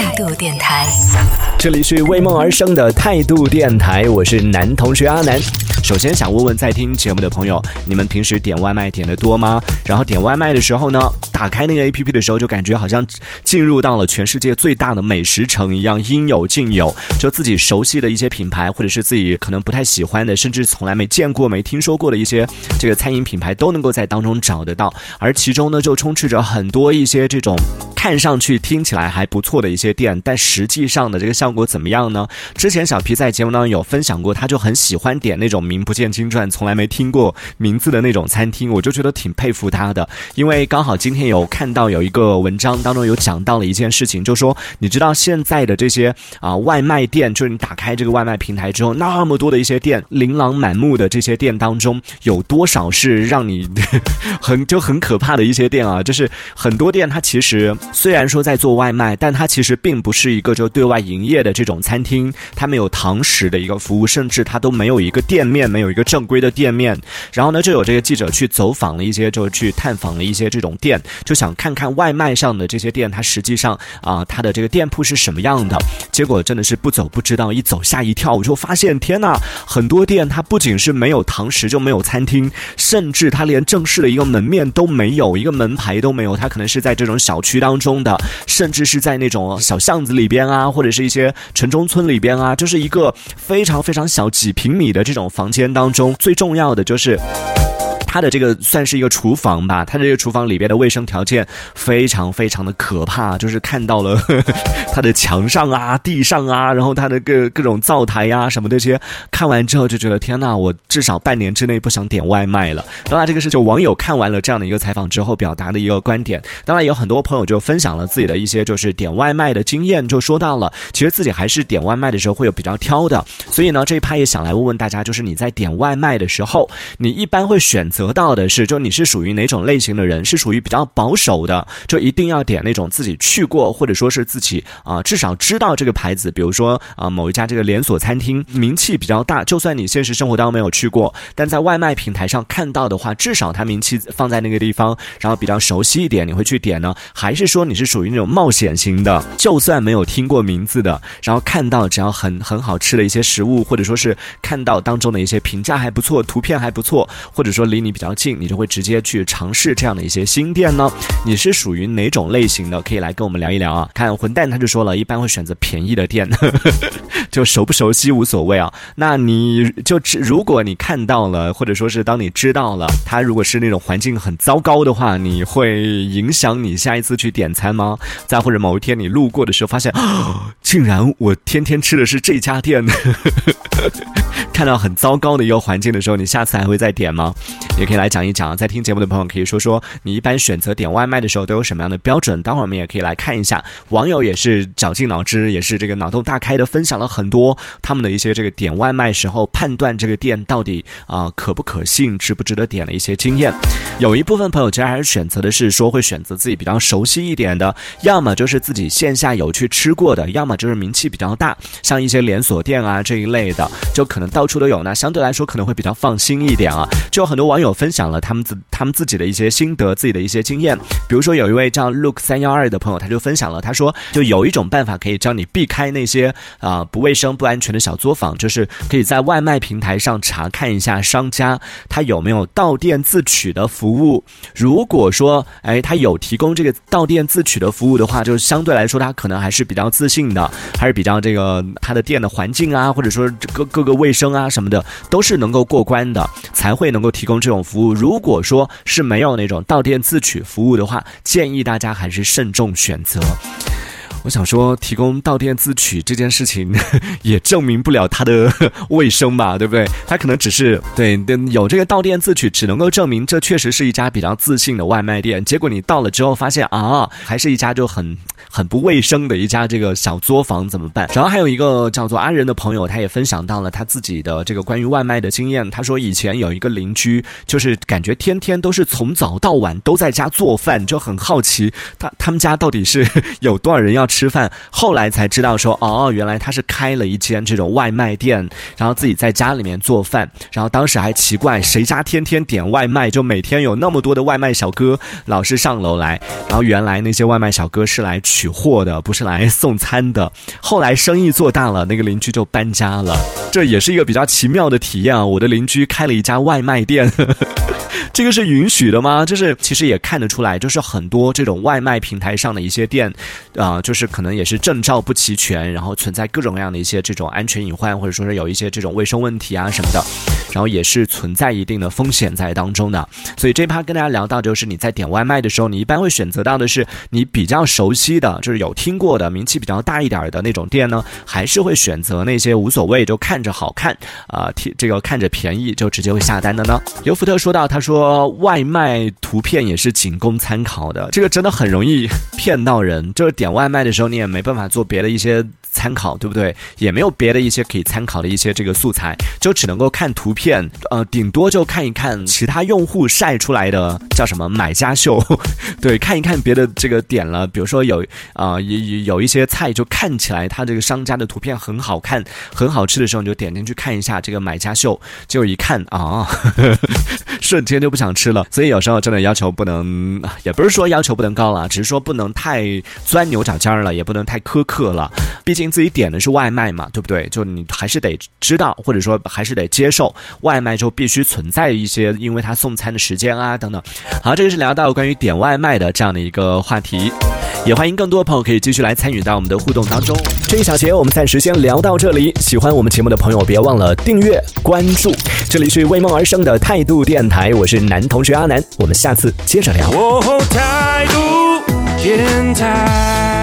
态度电台，这里是为梦而生的态度电台，我是男同学阿南。首先想问问在听节目的朋友，你们平时点外卖点的多吗？然后点外卖的时候呢，打开那个 A P P 的时候，就感觉好像进入到了全世界最大的美食城一样，应有尽有。就自己熟悉的一些品牌，或者是自己可能不太喜欢的，甚至从来没见过、没听说过的一些这个餐饮品牌，都能够在当中找得到。而其中呢，就充斥着很多一些这种看上去、听起来还不错的一些店，但实际上的这个效果怎么样呢？之前小皮在节目当中有分享过，他就很喜欢点那种名不见经传、从来没听过名字的那种餐厅，我就觉得挺佩服他的。因为刚好今天有看到有一个文章当中有讲到了一件事情，就说你知道现在的这些啊外卖店，就是你打开这个外卖平台之后，那么多的一些店，琳琅满目的这些店当中，有多少是让你 很就很可怕的一些店啊？就是很多店它其实虽然说在做外卖，但它其实并不是一个就对外营业的这种餐厅，它没有堂食的一个服务，甚至它都没有一个店面，没有一个正规的店面。然后呢，就有这个记者去走访了一些，就去探访了一些这种店，就想看看外卖上的这些店，它实际上啊，它的这个店铺是什么样的。结果真的是不走不知道，一走吓一跳，我就发现天呐，很多店它不仅是没有堂食，就没有餐厅，甚至它连正式的一个门面都没有，一个门牌都没有。它可能是在这种小区当中的，甚至是在那种小巷子里边啊，或者是一些城中村里边啊，就是一个非常非常小几平米的这种房间当中，最重要的就是。他的这个算是一个厨房吧，他这个厨房里边的卫生条件非常非常的可怕，就是看到了呵 呵他的墙上啊、地上啊，然后他的各各种灶台呀什么这些，看完之后就觉得天呐，我至少半年之内不想点外卖了。当然，这个是就网友看完了这样的一个采访之后表达的一个观点。当然，有很多朋友就分享了自己的一些就是点外卖的经验，就说到了其实自己还是点外卖的时候会有比较挑的。所以呢，这一趴也想来问问大家，就是你在点外卖的时候，你一般会选择。得到的是，就你是属于哪种类型的人？是属于比较保守的，就一定要点那种自己去过，或者说是自己啊至少知道这个牌子。比如说啊某一家这个连锁餐厅名气比较大，就算你现实生活当中没有去过，但在外卖平台上看到的话，至少它名气放在那个地方，然后比较熟悉一点，你会去点呢？还是说你是属于那种冒险型的？就算没有听过名字的，然后看到只要很很好吃的一些食物，或者说是看到当中的一些评价还不错，图片还不错，或者说离你。比较近，你就会直接去尝试这样的一些新店呢？你是属于哪种类型的？可以来跟我们聊一聊啊！看混蛋他就说了一般会选择便宜的店，就熟不熟悉无所谓啊。那你就如果你看到了，或者说是当你知道了，他如果是那种环境很糟糕的话，你会影响你下一次去点餐吗？再或者某一天你路过的时候发现，哦 竟然我天天吃的是这家店，看到很糟糕的一个环境的时候，你下次还会再点吗？也可以来讲一讲，在听节目的朋友可以说说你一般选择点外卖的时候都有什么样的标准。待会儿我们也可以来看一下，网友也是绞尽脑汁，也是这个脑洞大开的分享了很多他们的一些这个点外卖时候判断这个店到底啊可不可信、值不值得点的一些经验。有一部分朋友其实还是选择的是说会选择自己比较熟悉一点的，要么就是自己线下有去吃过的，要么就是名气比较大，像一些连锁店啊这一类的，就可能到 处都有呢，相对来说可能会比较放心一点啊。就有很多网友。分享了他们自他们自己的一些心得，自己的一些经验。比如说，有一位叫 Look 三幺二的朋友，他就分享了，他说，就有一种办法可以教你避开那些啊不卫生、不安全的小作坊，就是可以在外卖平台上查看一下商家他有没有到店自取的服务。如果说，哎，他有提供这个到店自取的服务的话，就相对来说他可能还是比较自信的，还是比较这个他的店的环境啊，或者说各各个卫生啊什么的，都是能够过关的，才会能够提供这种。服务如果说是没有那种到店自取服务的话，建议大家还是慎重选择。我想说，提供到店自取这件事情，也证明不了它的卫生吧，对不对？它可能只是对有这个到店自取，只能够证明这确实是一家比较自信的外卖店。结果你到了之后发现啊，还是一家就很很不卫生的一家这个小作坊，怎么办？然后还有一个叫做阿仁的朋友，他也分享到了他自己的这个关于外卖的经验。他说以前有一个邻居，就是感觉天天都是从早到晚都在家做饭，就很好奇他他们家到底是有多少人要。吃饭，后来才知道说，哦，原来他是开了一间这种外卖店，然后自己在家里面做饭，然后当时还奇怪，谁家天天点外卖，就每天有那么多的外卖小哥老是上楼来，然后原来那些外卖小哥是来取货的，不是来送餐的。后来生意做大了，那个邻居就搬家了，这也是一个比较奇妙的体验啊！我的邻居开了一家外卖店。这个是允许的吗？就是其实也看得出来，就是很多这种外卖平台上的一些店，啊，就是可能也是证照不齐全，然后存在各种各样的一些这种安全隐患，或者说是有一些这种卫生问题啊什么的，然后也是存在一定的风险在当中的。所以这趴跟大家聊到，就是你在点外卖的时候，你一般会选择到的是你比较熟悉的，就是有听过的、名气比较大一点的那种店呢，还是会选择那些无所谓，就看着好看啊，听这个看着便宜就直接会下单的呢？尤福特说到，他说。说外卖图片也是仅供参考的，这个真的很容易骗到人。就是点外卖的时候，你也没办法做别的一些。参考对不对？也没有别的一些可以参考的一些这个素材，就只能够看图片，片呃，顶多就看一看其他用户晒出来的叫什么买家秀，对，看一看别的这个点了，比如说有啊有有一些菜就看起来它这个商家的图片很好看，很好吃的时候，你就点进去看一下这个买家秀，结果一看啊，瞬间就不想吃了。所以有时候真的要求不能，也不是说要求不能高了，只是说不能太钻牛角尖了，也不能太苛刻了，毕竟。自己点的是外卖嘛，对不对？就你还是得知道，或者说还是得接受外卖，就必须存在一些，因为他送餐的时间啊等等。好，这个是聊到关于点外卖的这样的一个话题，也欢迎更多的朋友可以继续来参与到我们的互动当中。这一小节我们暂时先聊到这里，喜欢我们节目的朋友别忘了订阅关注。这里是为梦而生的态度电台，我是男同学阿南，我们下次接着聊。态度电台。